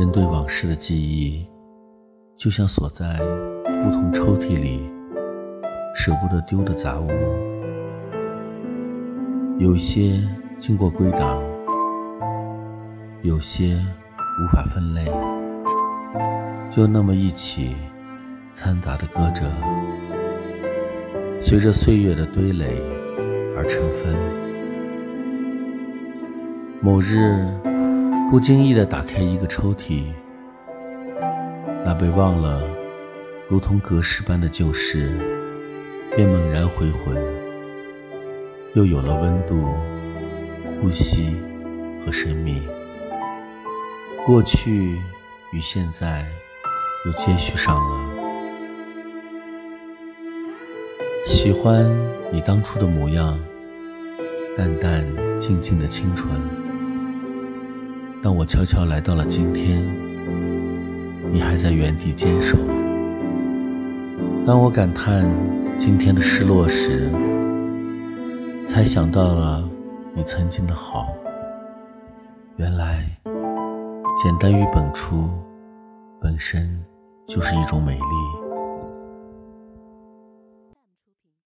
人对往事的记忆，就像锁在不同抽屉里舍不得丢的杂物。有些经过归档，有些无法分类，就那么一起掺杂的搁着，随着岁月的堆垒而成分。某日。不经意地打开一个抽屉，那被忘了，如同隔世般的旧事，便猛然回魂，又有了温度、呼吸和生命。过去与现在又接续上了。喜欢你当初的模样，淡淡静静的清纯。当我悄悄来到了今天，你还在原地坚守。当我感叹今天的失落时，才想到了你曾经的好。原来，简单与本初本身就是一种美丽。